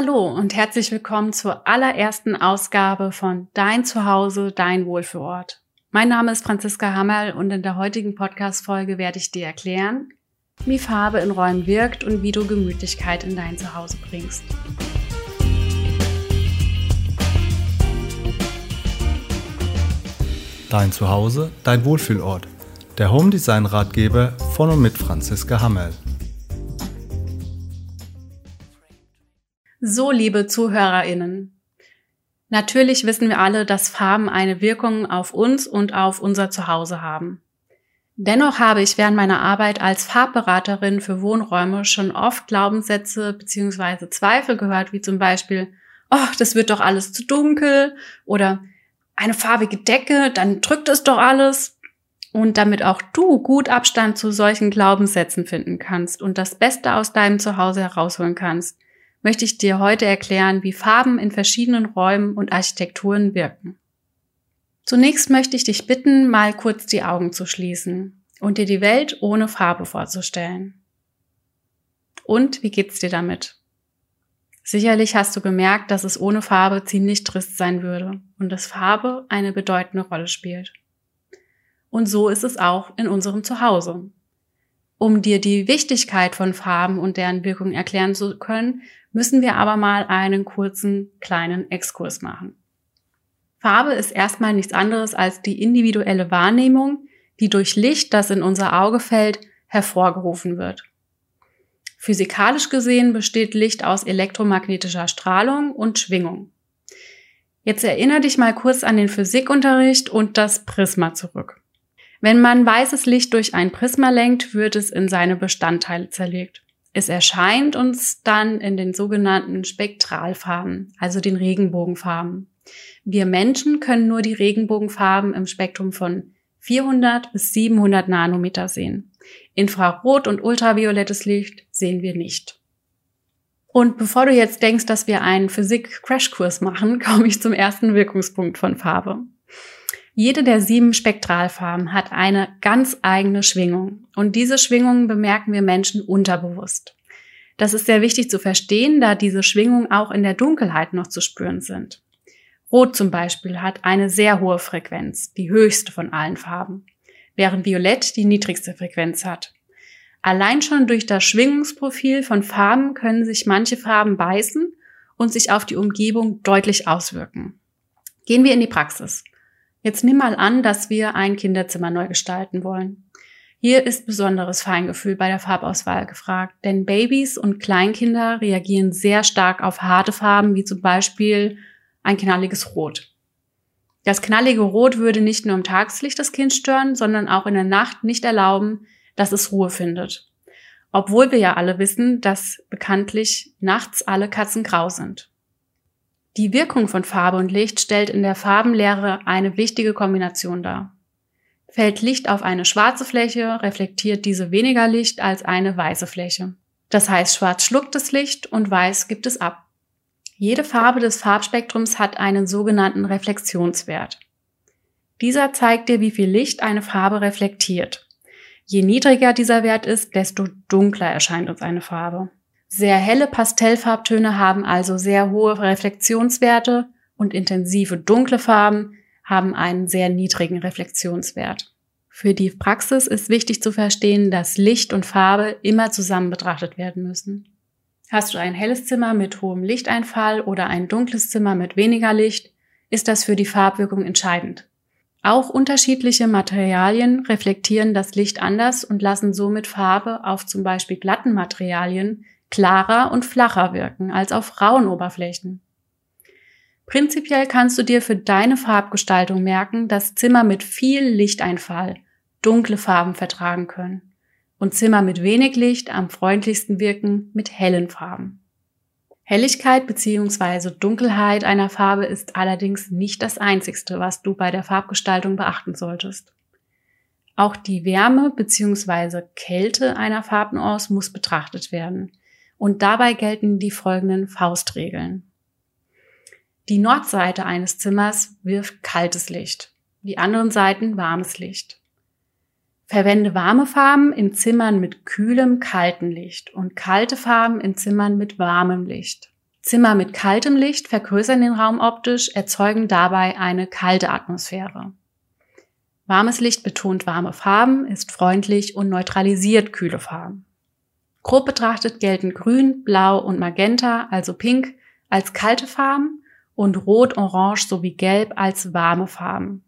Hallo und herzlich willkommen zur allerersten Ausgabe von Dein Zuhause, dein Wohlfühlort. Mein Name ist Franziska Hammerl und in der heutigen Podcast-Folge werde ich dir erklären, wie Farbe in Räumen wirkt und wie du Gemütlichkeit in dein Zuhause bringst. Dein Zuhause, dein Wohlfühlort. Der Home Design Ratgeber von und mit Franziska Hammerl. So, liebe ZuhörerInnen. Natürlich wissen wir alle, dass Farben eine Wirkung auf uns und auf unser Zuhause haben. Dennoch habe ich während meiner Arbeit als Farbberaterin für Wohnräume schon oft Glaubenssätze bzw. Zweifel gehört, wie zum Beispiel, oh, das wird doch alles zu dunkel oder eine farbige Decke, dann drückt es doch alles. Und damit auch du gut Abstand zu solchen Glaubenssätzen finden kannst und das Beste aus deinem Zuhause herausholen kannst, möchte ich dir heute erklären, wie Farben in verschiedenen Räumen und Architekturen wirken. Zunächst möchte ich dich bitten, mal kurz die Augen zu schließen und dir die Welt ohne Farbe vorzustellen. Und wie geht's dir damit? Sicherlich hast du gemerkt, dass es ohne Farbe ziemlich trist sein würde und dass Farbe eine bedeutende Rolle spielt. Und so ist es auch in unserem Zuhause. Um dir die Wichtigkeit von Farben und deren Wirkung erklären zu können, müssen wir aber mal einen kurzen kleinen Exkurs machen. Farbe ist erstmal nichts anderes als die individuelle Wahrnehmung, die durch Licht, das in unser Auge fällt, hervorgerufen wird. Physikalisch gesehen besteht Licht aus elektromagnetischer Strahlung und Schwingung. Jetzt erinnere dich mal kurz an den Physikunterricht und das Prisma zurück. Wenn man weißes Licht durch ein Prisma lenkt, wird es in seine Bestandteile zerlegt. Es erscheint uns dann in den sogenannten Spektralfarben, also den Regenbogenfarben. Wir Menschen können nur die Regenbogenfarben im Spektrum von 400 bis 700 Nanometer sehen. Infrarot und ultraviolettes Licht sehen wir nicht. Und bevor du jetzt denkst, dass wir einen Physik-Crashkurs machen, komme ich zum ersten Wirkungspunkt von Farbe. Jede der sieben Spektralfarben hat eine ganz eigene Schwingung und diese Schwingungen bemerken wir Menschen unterbewusst. Das ist sehr wichtig zu verstehen, da diese Schwingungen auch in der Dunkelheit noch zu spüren sind. Rot zum Beispiel hat eine sehr hohe Frequenz, die höchste von allen Farben, während Violett die niedrigste Frequenz hat. Allein schon durch das Schwingungsprofil von Farben können sich manche Farben beißen und sich auf die Umgebung deutlich auswirken. Gehen wir in die Praxis. Jetzt nimm mal an, dass wir ein Kinderzimmer neu gestalten wollen. Hier ist besonderes Feingefühl bei der Farbauswahl gefragt, denn Babys und Kleinkinder reagieren sehr stark auf harte Farben, wie zum Beispiel ein knalliges Rot. Das knallige Rot würde nicht nur im Tageslicht das Kind stören, sondern auch in der Nacht nicht erlauben, dass es Ruhe findet. Obwohl wir ja alle wissen, dass bekanntlich nachts alle Katzen grau sind. Die Wirkung von Farbe und Licht stellt in der Farbenlehre eine wichtige Kombination dar. Fällt Licht auf eine schwarze Fläche, reflektiert diese weniger Licht als eine weiße Fläche. Das heißt, schwarz schluckt das Licht und weiß gibt es ab. Jede Farbe des Farbspektrums hat einen sogenannten Reflexionswert. Dieser zeigt dir, wie viel Licht eine Farbe reflektiert. Je niedriger dieser Wert ist, desto dunkler erscheint uns eine Farbe. Sehr helle Pastellfarbtöne haben also sehr hohe Reflexionswerte und intensive dunkle Farben haben einen sehr niedrigen Reflexionswert. Für die Praxis ist wichtig zu verstehen, dass Licht und Farbe immer zusammen betrachtet werden müssen. Hast du ein helles Zimmer mit hohem Lichteinfall oder ein dunkles Zimmer mit weniger Licht, ist das für die Farbwirkung entscheidend. Auch unterschiedliche Materialien reflektieren das Licht anders und lassen somit Farbe auf zum Beispiel glatten Materialien klarer und flacher wirken als auf rauen Oberflächen. Prinzipiell kannst du dir für deine Farbgestaltung merken, dass Zimmer mit viel Lichteinfall dunkle Farben vertragen können und Zimmer mit wenig Licht am freundlichsten wirken mit hellen Farben. Helligkeit bzw. Dunkelheit einer Farbe ist allerdings nicht das Einzigste, was du bei der Farbgestaltung beachten solltest. Auch die Wärme bzw. Kälte einer Farbnuance muss betrachtet werden. Und dabei gelten die folgenden Faustregeln. Die Nordseite eines Zimmers wirft kaltes Licht, die anderen Seiten warmes Licht. Verwende warme Farben in Zimmern mit kühlem, kaltem Licht und kalte Farben in Zimmern mit warmem Licht. Zimmer mit kaltem Licht vergrößern den Raum optisch, erzeugen dabei eine kalte Atmosphäre. Warmes Licht betont warme Farben, ist freundlich und neutralisiert kühle Farben. Grob betrachtet gelten Grün, Blau und Magenta, also Pink, als kalte Farben und Rot, Orange sowie Gelb als warme Farben.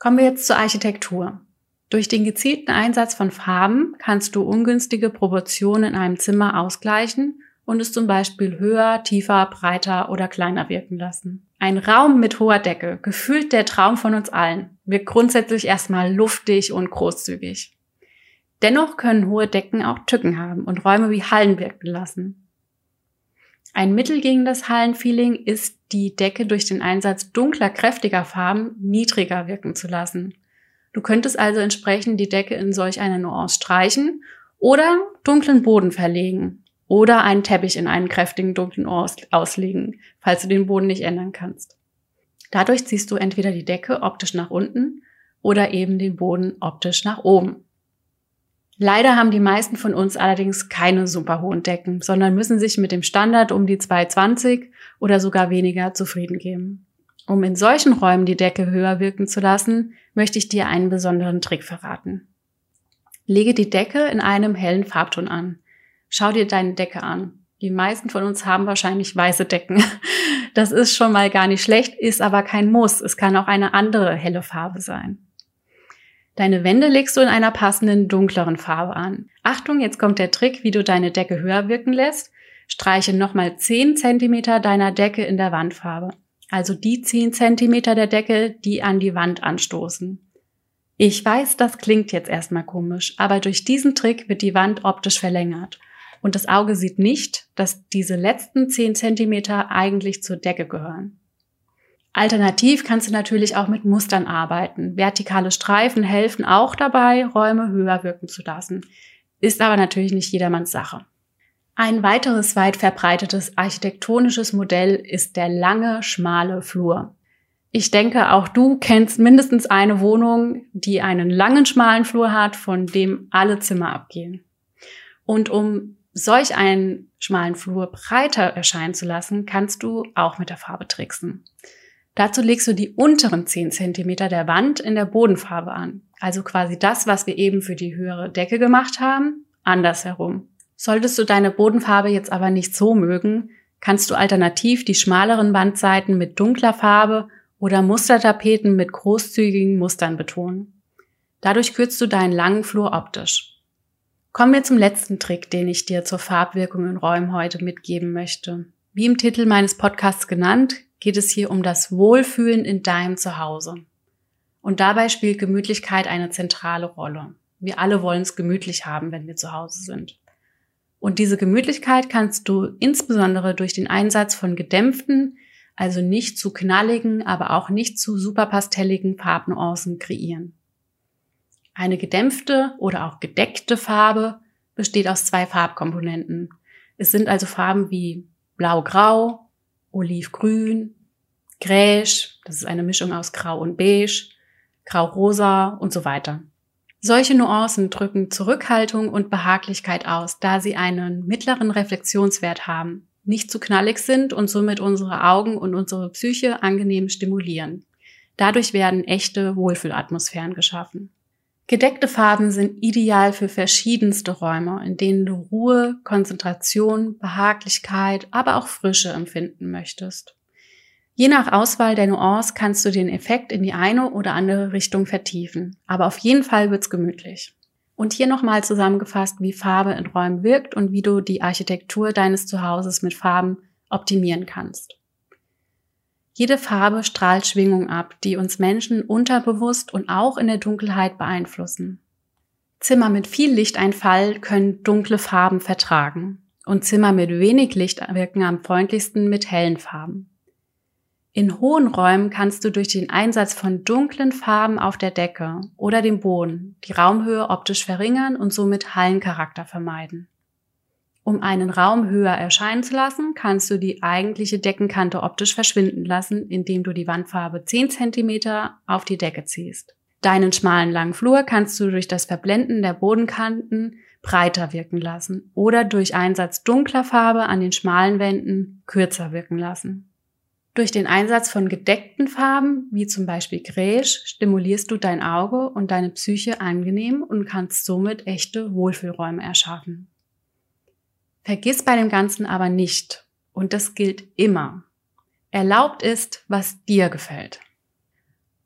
Kommen wir jetzt zur Architektur. Durch den gezielten Einsatz von Farben kannst du ungünstige Proportionen in einem Zimmer ausgleichen und es zum Beispiel höher, tiefer, breiter oder kleiner wirken lassen. Ein Raum mit hoher Decke, gefühlt der Traum von uns allen, wirkt grundsätzlich erstmal luftig und großzügig. Dennoch können hohe Decken auch Tücken haben und Räume wie Hallen wirken lassen. Ein Mittel gegen das Hallenfeeling ist, die Decke durch den Einsatz dunkler, kräftiger Farben niedriger wirken zu lassen. Du könntest also entsprechend die Decke in solch einer Nuance streichen oder dunklen Boden verlegen oder einen Teppich in einen kräftigen dunklen auslegen, falls du den Boden nicht ändern kannst. Dadurch ziehst du entweder die Decke optisch nach unten oder eben den Boden optisch nach oben. Leider haben die meisten von uns allerdings keine super hohen Decken, sondern müssen sich mit dem Standard um die 220 oder sogar weniger zufrieden geben. Um in solchen Räumen die Decke höher wirken zu lassen, möchte ich dir einen besonderen Trick verraten. Lege die Decke in einem hellen Farbton an. Schau dir deine Decke an. Die meisten von uns haben wahrscheinlich weiße Decken. Das ist schon mal gar nicht schlecht, ist aber kein Muss. Es kann auch eine andere helle Farbe sein. Deine Wände legst du in einer passenden dunkleren Farbe an. Achtung, jetzt kommt der Trick, wie du deine Decke höher wirken lässt. Streiche nochmal 10 cm deiner Decke in der Wandfarbe. Also die 10 cm der Decke, die an die Wand anstoßen. Ich weiß, das klingt jetzt erstmal komisch, aber durch diesen Trick wird die Wand optisch verlängert und das Auge sieht nicht, dass diese letzten 10 Zentimeter eigentlich zur Decke gehören. Alternativ kannst du natürlich auch mit Mustern arbeiten. Vertikale Streifen helfen auch dabei, Räume höher wirken zu lassen. Ist aber natürlich nicht jedermanns Sache. Ein weiteres weit verbreitetes architektonisches Modell ist der lange, schmale Flur. Ich denke, auch du kennst mindestens eine Wohnung, die einen langen, schmalen Flur hat, von dem alle Zimmer abgehen. Und um solch einen schmalen Flur breiter erscheinen zu lassen, kannst du auch mit der Farbe tricksen. Dazu legst du die unteren 10 cm der Wand in der Bodenfarbe an. Also quasi das, was wir eben für die höhere Decke gemacht haben, andersherum. Solltest du deine Bodenfarbe jetzt aber nicht so mögen, kannst du alternativ die schmaleren Wandseiten mit dunkler Farbe oder Mustertapeten mit großzügigen Mustern betonen. Dadurch kürzt du deinen langen Flur optisch. Kommen wir zum letzten Trick, den ich dir zur Farbwirkung in Räumen heute mitgeben möchte. Wie im Titel meines Podcasts genannt, geht es hier um das Wohlfühlen in deinem Zuhause. Und dabei spielt Gemütlichkeit eine zentrale Rolle. Wir alle wollen es gemütlich haben, wenn wir zu Hause sind. Und diese Gemütlichkeit kannst du insbesondere durch den Einsatz von gedämpften, also nicht zu knalligen, aber auch nicht zu superpastelligen Farbnuancen kreieren. Eine gedämpfte oder auch gedeckte Farbe besteht aus zwei Farbkomponenten. Es sind also Farben wie blau-grau, olivgrün, gräsch, das ist eine Mischung aus grau und beige, grau-rosa und so weiter. Solche Nuancen drücken Zurückhaltung und Behaglichkeit aus, da sie einen mittleren Reflexionswert haben, nicht zu knallig sind und somit unsere Augen und unsere Psyche angenehm stimulieren. Dadurch werden echte Wohlfühlatmosphären geschaffen. Gedeckte Farben sind ideal für verschiedenste Räume, in denen du Ruhe, Konzentration, Behaglichkeit, aber auch Frische empfinden möchtest. Je nach Auswahl der Nuance kannst du den Effekt in die eine oder andere Richtung vertiefen, aber auf jeden Fall wird's gemütlich. Und hier nochmal zusammengefasst, wie Farbe in Räumen wirkt und wie du die Architektur deines Zuhauses mit Farben optimieren kannst. Jede Farbe strahlt Schwingung ab, die uns Menschen unterbewusst und auch in der Dunkelheit beeinflussen. Zimmer mit viel Lichteinfall können dunkle Farben vertragen und Zimmer mit wenig Licht wirken am freundlichsten mit hellen Farben. In hohen Räumen kannst du durch den Einsatz von dunklen Farben auf der Decke oder dem Boden die Raumhöhe optisch verringern und somit Hallencharakter vermeiden. Um einen Raum höher erscheinen zu lassen, kannst du die eigentliche Deckenkante optisch verschwinden lassen, indem du die Wandfarbe 10 cm auf die Decke ziehst. Deinen schmalen langen Flur kannst du durch das Verblenden der Bodenkanten breiter wirken lassen oder durch Einsatz dunkler Farbe an den schmalen Wänden kürzer wirken lassen. Durch den Einsatz von gedeckten Farben, wie zum Beispiel Gräsch, stimulierst du dein Auge und deine Psyche angenehm und kannst somit echte Wohlfühlräume erschaffen. Vergiss bei dem Ganzen aber nicht, und das gilt immer, erlaubt ist, was dir gefällt.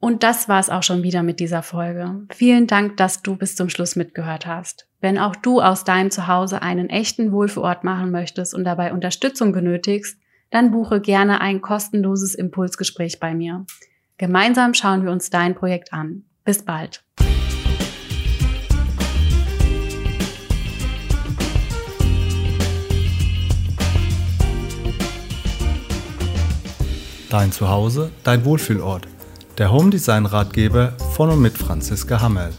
Und das war's auch schon wieder mit dieser Folge. Vielen Dank, dass du bis zum Schluss mitgehört hast. Wenn auch du aus deinem Zuhause einen echten Wohlfühlort machen möchtest und dabei Unterstützung benötigst, dann buche gerne ein kostenloses Impulsgespräch bei mir. Gemeinsam schauen wir uns dein Projekt an. Bis bald. Dein Zuhause, dein Wohlfühlort der Home Design Ratgeber von und mit Franziska Hammerl.